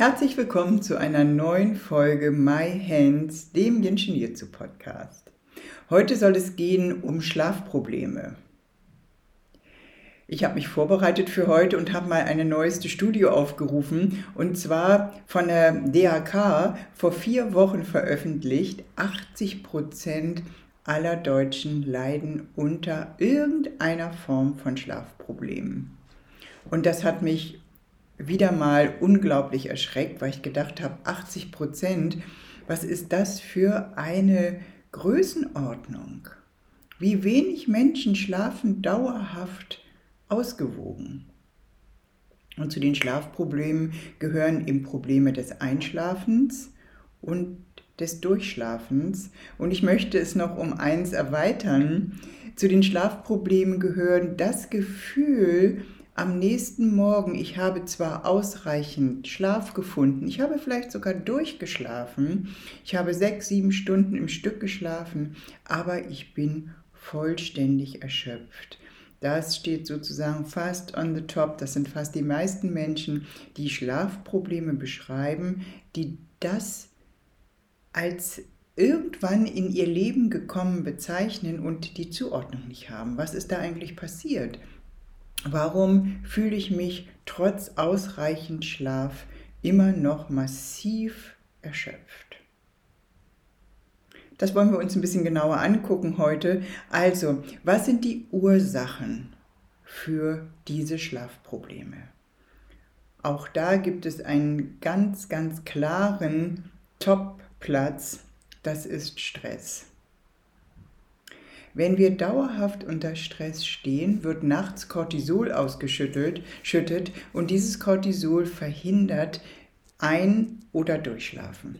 Herzlich willkommen zu einer neuen Folge My Hands, dem Jinshin Jitsu Podcast. Heute soll es gehen um Schlafprobleme. Ich habe mich vorbereitet für heute und habe mal eine neueste Studie aufgerufen und zwar von der DHK vor vier Wochen veröffentlicht. 80 Prozent aller Deutschen leiden unter irgendeiner Form von Schlafproblemen. Und das hat mich wieder mal unglaublich erschreckt, weil ich gedacht habe, 80 Prozent, was ist das für eine Größenordnung? Wie wenig Menschen schlafen dauerhaft ausgewogen? Und zu den Schlafproblemen gehören eben Probleme des Einschlafens und des Durchschlafens. Und ich möchte es noch um eins erweitern. Zu den Schlafproblemen gehören das Gefühl, am nächsten Morgen, ich habe zwar ausreichend Schlaf gefunden, ich habe vielleicht sogar durchgeschlafen, ich habe sechs, sieben Stunden im Stück geschlafen, aber ich bin vollständig erschöpft. Das steht sozusagen fast on the top. Das sind fast die meisten Menschen, die Schlafprobleme beschreiben, die das als irgendwann in ihr Leben gekommen bezeichnen und die Zuordnung nicht haben. Was ist da eigentlich passiert? Warum fühle ich mich trotz ausreichend Schlaf immer noch massiv erschöpft? Das wollen wir uns ein bisschen genauer angucken heute. Also, was sind die Ursachen für diese Schlafprobleme? Auch da gibt es einen ganz, ganz klaren Top-Platz. Das ist Stress. Wenn wir dauerhaft unter Stress stehen, wird nachts Cortisol ausgeschüttet schüttet, und dieses Cortisol verhindert Ein- oder Durchschlafen.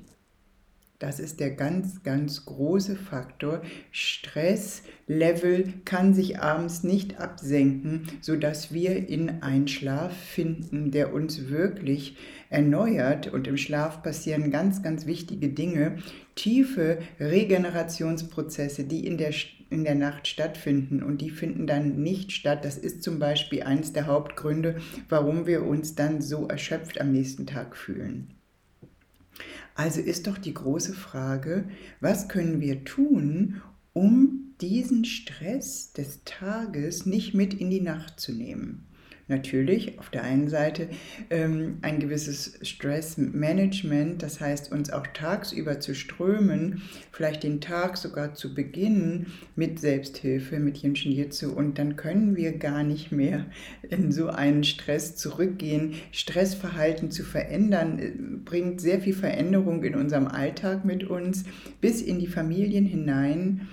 Das ist der ganz, ganz große Faktor. Stresslevel kann sich abends nicht absenken, sodass wir in einen Schlaf finden, der uns wirklich erneuert. Und im Schlaf passieren ganz, ganz wichtige Dinge. Tiefe Regenerationsprozesse, die in der, in der Nacht stattfinden. Und die finden dann nicht statt. Das ist zum Beispiel eines der Hauptgründe, warum wir uns dann so erschöpft am nächsten Tag fühlen. Also ist doch die große Frage, was können wir tun, um diesen Stress des Tages nicht mit in die Nacht zu nehmen? Natürlich auf der einen Seite ähm, ein gewisses Stressmanagement, das heißt uns auch tagsüber zu strömen, vielleicht den Tag sogar zu beginnen mit Selbsthilfe, mit Jinshin Jitsu und dann können wir gar nicht mehr in so einen Stress zurückgehen. Stressverhalten zu verändern äh, bringt sehr viel Veränderung in unserem Alltag mit uns bis in die Familien hinein.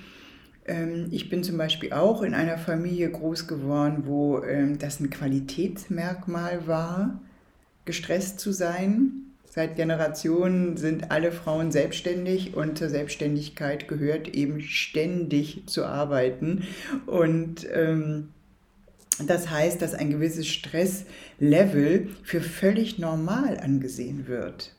Ähm, ich bin zum Beispiel auch in einer Familie groß geworden, wo ähm, das ein Qualitätsmerkmal war, gestresst zu sein. Seit Generationen sind alle Frauen selbstständig und zur Selbstständigkeit gehört eben ständig zu arbeiten. Und ähm, das heißt, dass ein gewisses Stresslevel für völlig normal angesehen wird.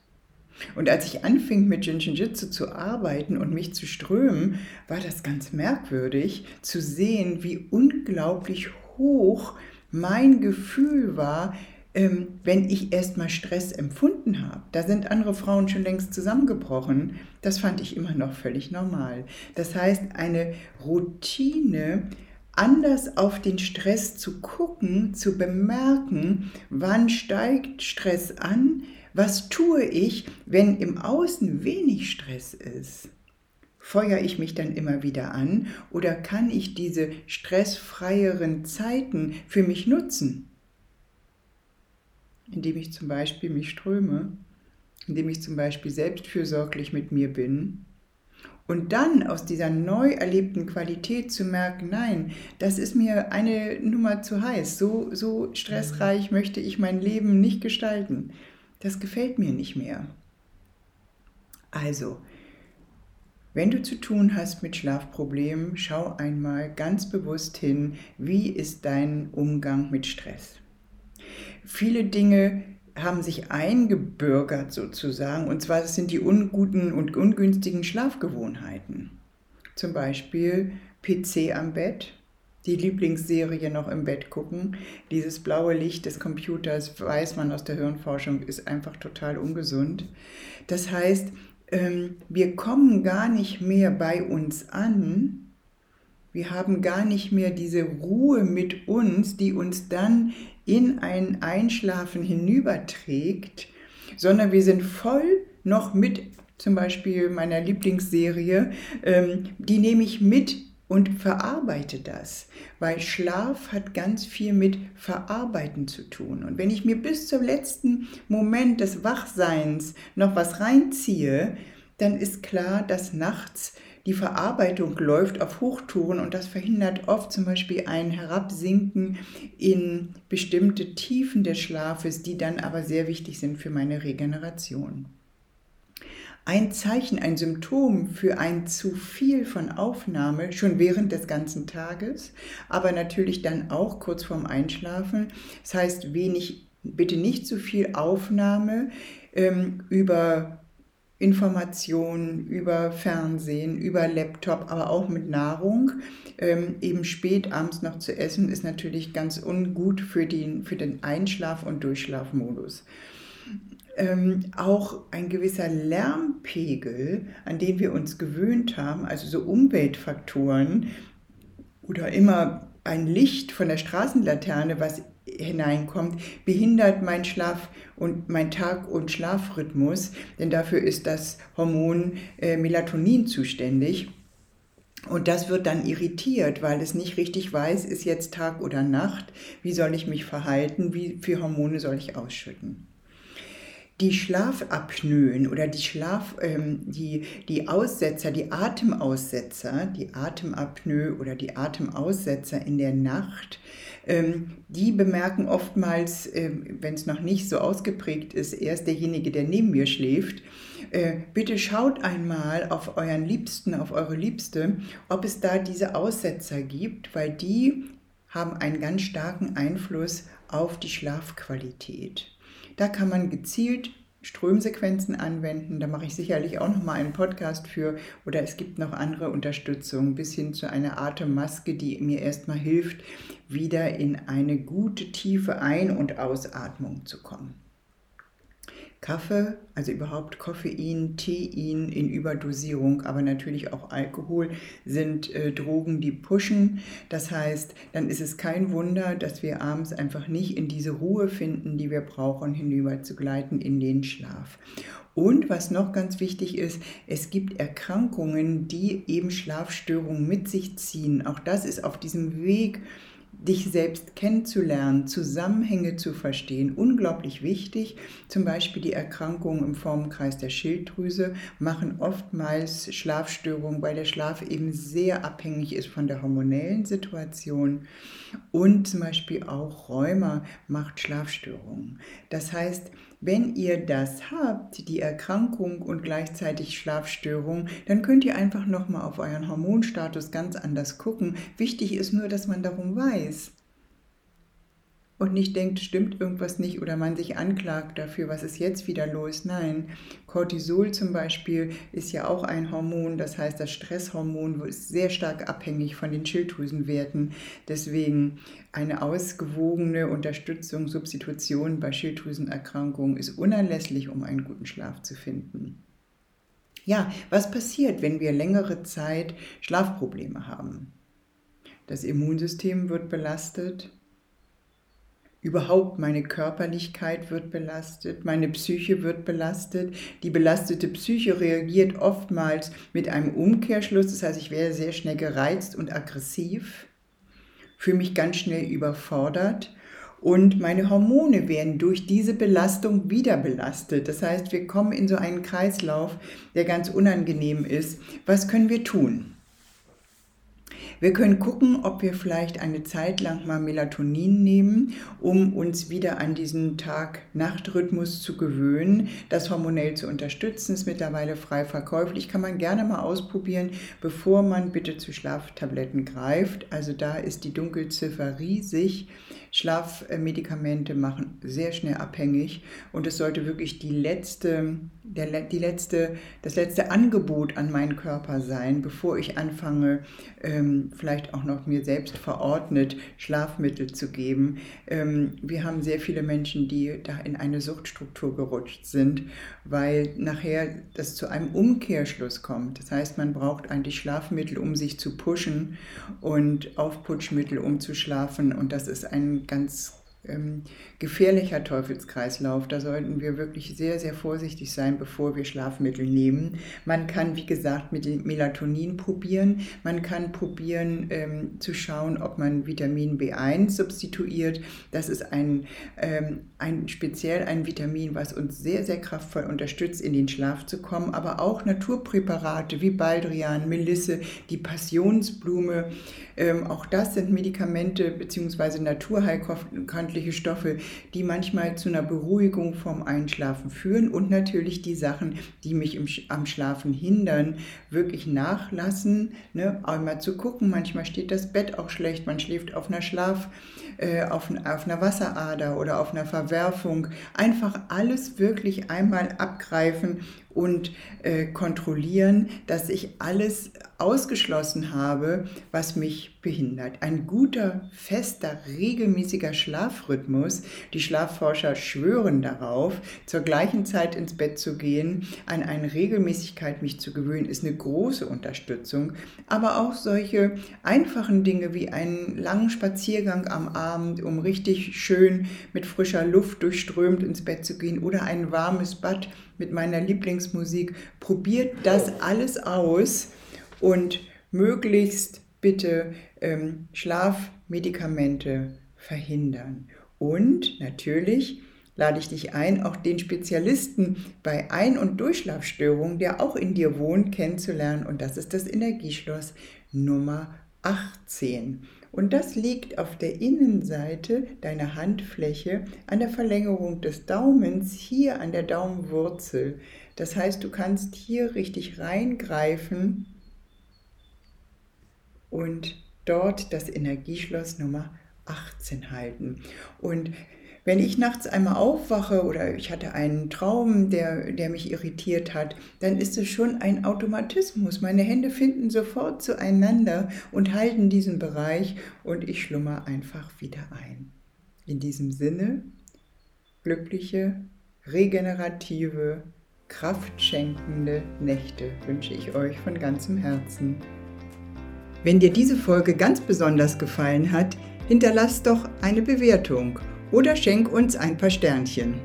Und als ich anfing mit Jinshin-Jitsu zu arbeiten und mich zu strömen, war das ganz merkwürdig zu sehen, wie unglaublich hoch mein Gefühl war, ähm, wenn ich erstmal Stress empfunden habe. Da sind andere Frauen schon längst zusammengebrochen. Das fand ich immer noch völlig normal. Das heißt, eine Routine, anders auf den Stress zu gucken, zu bemerken, wann steigt Stress an, was tue ich, wenn im Außen wenig Stress ist? Feuere ich mich dann immer wieder an oder kann ich diese stressfreieren Zeiten für mich nutzen? Indem ich zum Beispiel mich ströme, indem ich zum Beispiel selbstfürsorglich mit mir bin und dann aus dieser neu erlebten Qualität zu merken, nein, das ist mir eine Nummer zu heiß, so, so stressreich mhm. möchte ich mein Leben nicht gestalten das gefällt mir nicht mehr. Also, wenn du zu tun hast mit Schlafproblemen, schau einmal ganz bewusst hin, wie ist dein Umgang mit Stress. Viele Dinge haben sich eingebürgert sozusagen, und zwar sind die unguten und ungünstigen Schlafgewohnheiten. Zum Beispiel PC am Bett, die Lieblingsserie noch im Bett gucken. Dieses blaue Licht des Computers, weiß man aus der Hirnforschung, ist einfach total ungesund. Das heißt, ähm, wir kommen gar nicht mehr bei uns an. Wir haben gar nicht mehr diese Ruhe mit uns, die uns dann in ein Einschlafen hinüberträgt, sondern wir sind voll noch mit zum Beispiel meiner Lieblingsserie, ähm, die nehme ich mit und verarbeite das, weil Schlaf hat ganz viel mit Verarbeiten zu tun. Und wenn ich mir bis zum letzten Moment des Wachseins noch was reinziehe, dann ist klar, dass nachts die Verarbeitung läuft auf Hochtouren und das verhindert oft zum Beispiel ein Herabsinken in bestimmte Tiefen des Schlafes, die dann aber sehr wichtig sind für meine Regeneration ein Zeichen, ein Symptom für ein zu viel von Aufnahme schon während des ganzen Tages, aber natürlich dann auch kurz vorm Einschlafen. Das heißt, wenig, bitte nicht zu viel Aufnahme ähm, über Informationen, über Fernsehen, über Laptop, aber auch mit Nahrung. Ähm, eben spät abends noch zu essen ist natürlich ganz ungut für den, für den Einschlaf- und Durchschlafmodus ähm, auch ein gewisser Lärmpegel, an den wir uns gewöhnt haben, also so Umweltfaktoren oder immer ein Licht von der Straßenlaterne, was hineinkommt, behindert mein Schlaf und mein Tag- und Schlafrhythmus, denn dafür ist das Hormon äh, Melatonin zuständig. Und das wird dann irritiert, weil es nicht richtig weiß, ist jetzt Tag oder Nacht, wie soll ich mich verhalten, wie viele Hormone soll ich ausschütten die Schlafapnoen oder die Schlaf, ähm, die, die Aussetzer, die Atemaussetzer, die Atemapnoe oder die Atemaussetzer in der Nacht, ähm, die bemerken oftmals, ähm, wenn es noch nicht so ausgeprägt ist, erst derjenige, der neben mir schläft. Äh, bitte schaut einmal auf euren Liebsten, auf eure Liebste, ob es da diese Aussetzer gibt, weil die haben einen ganz starken Einfluss auf die Schlafqualität. Da kann man gezielt Strömsequenzen anwenden. Da mache ich sicherlich auch noch mal einen Podcast für. Oder es gibt noch andere Unterstützung bis hin zu einer Atemmaske, die mir erstmal hilft, wieder in eine gute tiefe Ein- und Ausatmung zu kommen. Kaffee, also überhaupt Koffein, Tein in Überdosierung, aber natürlich auch Alkohol sind äh, Drogen, die pushen. Das heißt, dann ist es kein Wunder, dass wir abends einfach nicht in diese Ruhe finden, die wir brauchen, hinüber zu gleiten in den Schlaf. Und was noch ganz wichtig ist, es gibt Erkrankungen, die eben Schlafstörungen mit sich ziehen. Auch das ist auf diesem Weg dich selbst kennenzulernen, Zusammenhänge zu verstehen, unglaublich wichtig. Zum Beispiel die Erkrankungen im Formenkreis der Schilddrüse machen oftmals Schlafstörungen, weil der Schlaf eben sehr abhängig ist von der hormonellen Situation. Und zum Beispiel auch Rheuma macht Schlafstörungen. Das heißt, wenn ihr das habt, die Erkrankung und gleichzeitig Schlafstörung, dann könnt ihr einfach nochmal auf euren Hormonstatus ganz anders gucken. Wichtig ist nur, dass man darum weiß und nicht denkt, stimmt irgendwas nicht oder man sich anklagt dafür, was ist jetzt wieder los. Nein, Cortisol zum Beispiel ist ja auch ein Hormon, das heißt das Stresshormon ist sehr stark abhängig von den Schilddrüsenwerten. Deswegen eine ausgewogene Unterstützung, Substitution bei Schilddrüsenerkrankungen ist unerlässlich, um einen guten Schlaf zu finden. Ja, was passiert, wenn wir längere Zeit Schlafprobleme haben? Das Immunsystem wird belastet, Überhaupt meine Körperlichkeit wird belastet, meine Psyche wird belastet. Die belastete Psyche reagiert oftmals mit einem Umkehrschluss, das heißt, ich werde sehr schnell gereizt und aggressiv, fühle mich ganz schnell überfordert und meine Hormone werden durch diese Belastung wieder belastet. Das heißt, wir kommen in so einen Kreislauf, der ganz unangenehm ist. Was können wir tun? Wir können gucken, ob wir vielleicht eine Zeit lang mal Melatonin nehmen, um uns wieder an diesen Tag-Nacht-Rhythmus zu gewöhnen, das hormonell zu unterstützen. Ist mittlerweile frei verkäuflich, kann man gerne mal ausprobieren, bevor man bitte zu Schlaftabletten greift. Also da ist die Dunkelziffer riesig. Schlafmedikamente machen sehr schnell abhängig und es sollte wirklich die letzte, der, die letzte, das letzte Angebot an meinen Körper sein, bevor ich anfange, ähm, vielleicht auch noch mir selbst verordnet Schlafmittel zu geben. Ähm, wir haben sehr viele Menschen, die da in eine Suchtstruktur gerutscht sind, weil nachher das zu einem Umkehrschluss kommt. Das heißt, man braucht eigentlich Schlafmittel, um sich zu pushen und Aufputschmittel, um zu schlafen und das ist ein ganz ähm, gefährlicher Teufelskreislauf. Da sollten wir wirklich sehr, sehr vorsichtig sein, bevor wir Schlafmittel nehmen. Man kann, wie gesagt, mit Melatonin probieren. Man kann probieren ähm, zu schauen, ob man Vitamin B1 substituiert. Das ist ein, ähm, ein speziell ein Vitamin, was uns sehr, sehr kraftvoll unterstützt, in den Schlaf zu kommen. Aber auch Naturpräparate wie Baldrian, Melisse, die Passionsblume. Ähm, auch das sind Medikamente bzw. naturheilkundliche Stoffe, die manchmal zu einer Beruhigung vom Einschlafen führen und natürlich die Sachen, die mich im, am Schlafen hindern, wirklich nachlassen. Ne? Einmal zu gucken, manchmal steht das Bett auch schlecht, man schläft auf einer Schlaf, äh, auf, auf einer Wasserader oder auf einer Verwerfung. Einfach alles wirklich einmal abgreifen und äh, kontrollieren, dass ich alles ausgeschlossen habe, was mich behindert. Ein guter, fester, regelmäßiger Schlafrhythmus, die Schlafforscher schwören darauf, zur gleichen Zeit ins Bett zu gehen, an eine Regelmäßigkeit mich zu gewöhnen, ist eine große Unterstützung. Aber auch solche einfachen Dinge wie einen langen Spaziergang am Abend, um richtig schön mit frischer Luft durchströmt ins Bett zu gehen oder ein warmes Bad mit meiner Lieblingsmusik. Probiert das alles aus und möglichst bitte ähm, Schlafmedikamente verhindern. Und natürlich lade ich dich ein, auch den Spezialisten bei Ein- und Durchschlafstörungen, der auch in dir wohnt, kennenzulernen. Und das ist das Energieschloss Nummer 18. Und das liegt auf der Innenseite deiner Handfläche an der Verlängerung des Daumens, hier an der Daumenwurzel. Das heißt, du kannst hier richtig reingreifen und dort das Energieschloss Nummer 18 halten. Und wenn ich nachts einmal aufwache oder ich hatte einen Traum, der, der mich irritiert hat, dann ist es schon ein Automatismus. Meine Hände finden sofort zueinander und halten diesen Bereich und ich schlummer einfach wieder ein. In diesem Sinne, glückliche, regenerative, kraftschenkende Nächte wünsche ich euch von ganzem Herzen. Wenn dir diese Folge ganz besonders gefallen hat, hinterlass doch eine Bewertung oder schenk uns ein paar Sternchen.